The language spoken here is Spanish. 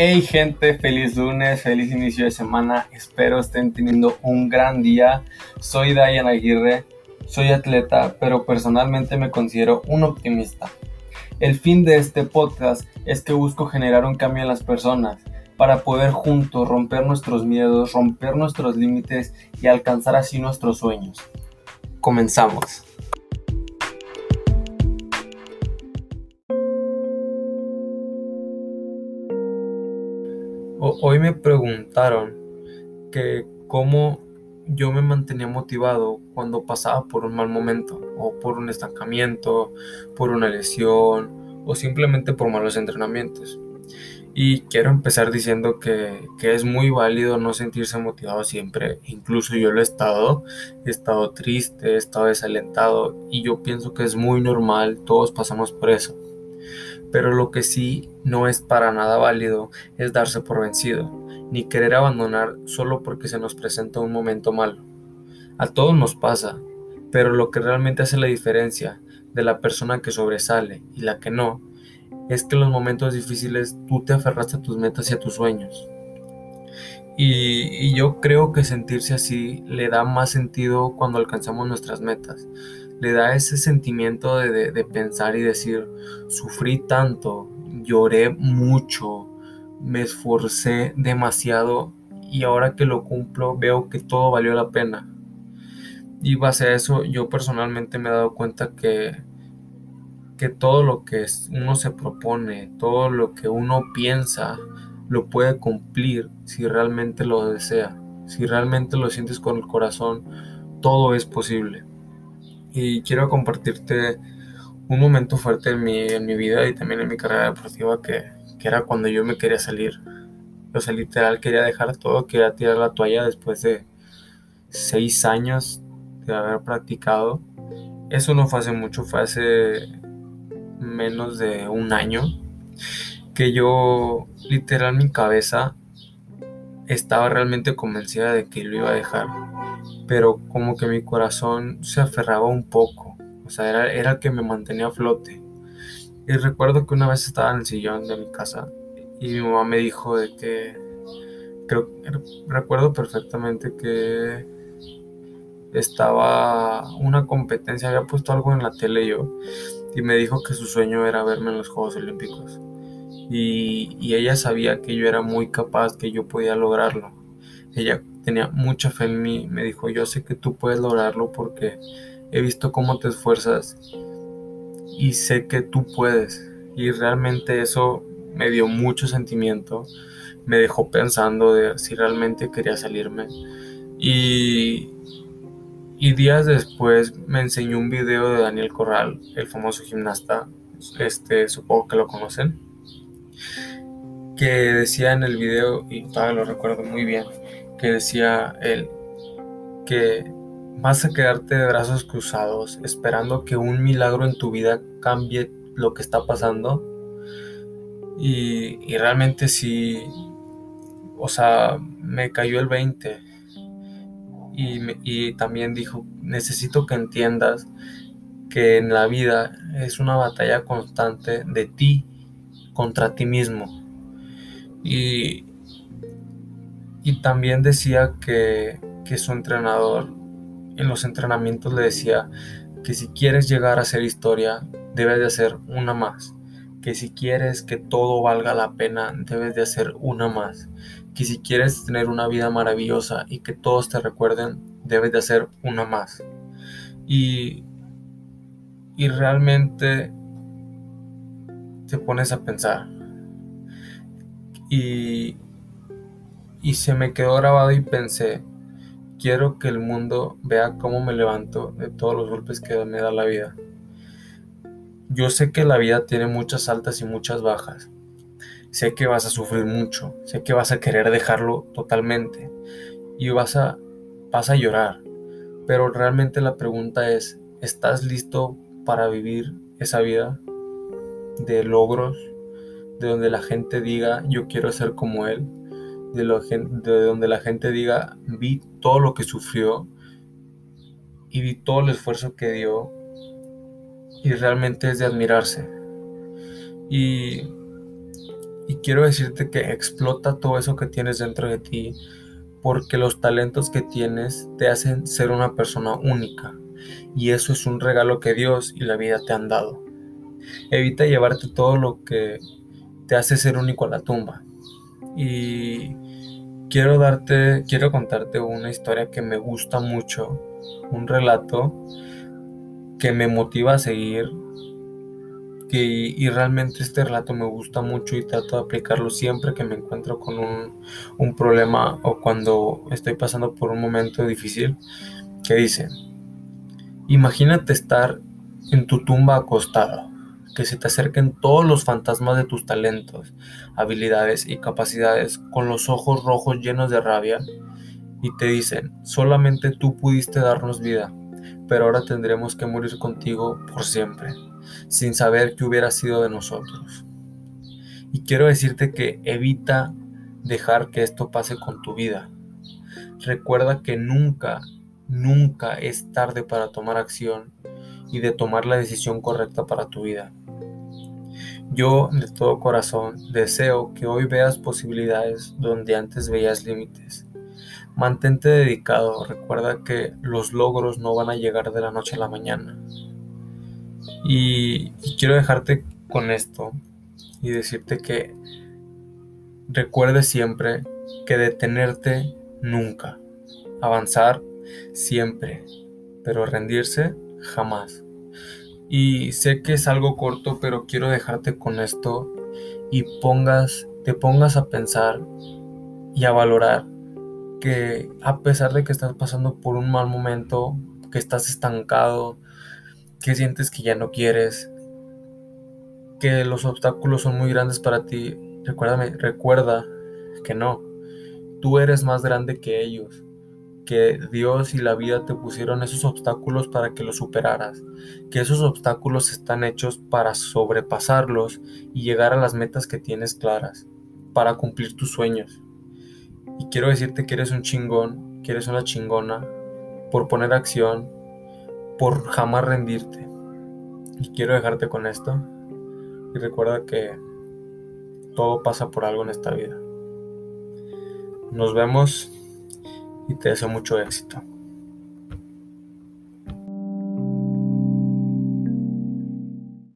Hey gente, feliz lunes, feliz inicio de semana. Espero estén teniendo un gran día. Soy Dayan Aguirre, soy atleta, pero personalmente me considero un optimista. El fin de este podcast es que busco generar un cambio en las personas para poder juntos romper nuestros miedos, romper nuestros límites y alcanzar así nuestros sueños. Comenzamos. Hoy me preguntaron que cómo yo me mantenía motivado cuando pasaba por un mal momento o por un estancamiento, por una lesión o simplemente por malos entrenamientos. Y quiero empezar diciendo que, que, es muy válido no sentirse motivado siempre. Incluso yo lo he estado. He estado triste, he estado desalentado. Y yo pienso que es muy normal. Todos pasamos por eso. Pero lo que sí no es para nada válido es darse por vencido, ni querer abandonar solo porque se nos presenta un momento malo. A todos nos pasa, pero lo que realmente hace la diferencia de la persona que sobresale y la que no, es que en los momentos difíciles tú te aferraste a tus metas y a tus sueños. Y, yo creo que sentirse así le da más sentido cuando alcanzamos nuestras metas le da ese sentimiento de, pensar y decir, sufrí tanto, lloré mucho, me esforcé demasiado y ahora que lo cumplo veo que todo valió la pena. Y base a eso yo personalmente me he dado cuenta que, que todo lo que uno se propone, todo lo que uno piensa, lo puede cumplir si realmente lo desea. Si realmente lo sientes con el corazón, todo es posible y quiero compartirte un momento fuerte en mi, en mi vida y también en mi carrera deportiva que, que era cuando yo me quería salir. O sea, literal quería dejar todo, quería tirar la toalla después de seis años de haber practicado. Eso no fue hace mucho, fue hace menos de un año que yo literal mi cabeza estaba realmente convencida de que lo iba a dejar pero como que mi corazón se aferraba un poco, o sea, era, era el que me mantenía a flote. Y recuerdo que una vez estaba en el sillón de mi casa y mi mamá me dijo de que, creo, recuerdo perfectamente que estaba una competencia, había puesto algo en la tele yo, y me dijo que su sueño era verme en los Juegos Olímpicos. Y, ella sabía que yo era muy capaz, que yo podía lograrlo. Ella tenía mucha fe en mí, me dijo, yo sé que tú puedes lograrlo porque he visto cómo te esfuerzas y sé que tú puedes. Y realmente eso me dio mucho sentimiento, me dejó pensando de si realmente quería salirme. Y, y días después me enseñó un video de Daniel Corral, el famoso gimnasta, este, supongo que lo conocen, que decía en el video, y todavía lo recuerdo muy bien, que decía él que vas a quedarte de brazos cruzados esperando que un milagro en tu vida cambie lo que está pasando. Y, realmente sí, o sea, me cayó el 20. Y, y también dijo, necesito que entiendas que en la vida es una batalla constante de ti contra ti mismo. Y, también decía que, su entrenador en los entrenamientos le decía que si quieres llegar a ser historia, debes de hacer una más. Que si quieres que todo valga la pena, debes de hacer una más. Que si quieres tener una vida maravillosa y que todos te recuerden, debes de hacer una más. Y, y realmente te pones a pensar. Y y se me quedó grabado y pensé, quiero que el mundo vea cómo me levanto de todos los golpes que me da la vida. Yo sé que la vida tiene muchas altas y muchas bajas. Sé que vas a sufrir mucho, sé que vas a querer dejarlo totalmente y vas a, vas a llorar. Pero realmente la pregunta es, ¿estás listo para vivir esa vida de logros, de donde la gente diga, yo quiero ser como él? de, de donde la gente diga, vi todo lo que sufrió y vi todo el esfuerzo que dio y realmente es de admirarse. Y, Y quiero decirte que explota todo eso que tienes dentro de ti, porque los talentos que tienes te hacen ser una persona única. Y eso es un regalo que Dios y la vida te han dado. Evita llevarte todo lo que te hace ser único a la tumba. Y quiero darte, quiero contarte una historia que me gusta mucho, un relato que me motiva a seguir que, y realmente este relato me gusta mucho y trato de aplicarlo siempre que me encuentro con un, un problema o cuando estoy pasando por un momento difícil, que dice, imagínate estar en tu tumba acostado, que se te acerquen todos los fantasmas de tus talentos, habilidades y capacidades con los ojos rojos llenos de rabia y te dicen, solamente tú pudiste darnos vida, pero ahora tendremos que morir contigo por siempre sin saber qué hubiera sido de nosotros. Y quiero decirte que evita dejar que esto pase con tu vida. Recuerda que nunca, nunca es tarde para tomar acción y de tomar la decisión correcta para tu vida. Yo de todo corazón deseo que hoy veas posibilidades donde antes veías límites. Mantente dedicado, recuerda que los logros no van a llegar de la noche a la mañana. Y, quiero dejarte con esto y decirte que recuerde siempre que detenerte nunca, avanzar siempre, pero rendirse jamás. Y sé que es algo corto, pero quiero dejarte con esto y pongas, te pongas a pensar y a valorar que a pesar de que estás pasando por un mal momento, que estás estancado, que sientes que ya no quieres, que los obstáculos son muy grandes para ti, recuérdame, recuerda que no, tú eres más grande que ellos, que Dios y la vida te pusieron esos obstáculos para que los superaras, que esos obstáculos están hechos para sobrepasarlos y llegar a las metas que tienes claras, para cumplir tus sueños. Y quiero decirte que eres un chingón, que eres una chingona, por poner acción, por jamás rendirte. Y quiero dejarte con esto. Y recuerda que todo pasa por algo en esta vida. Nos vemos y te deseo mucho éxito.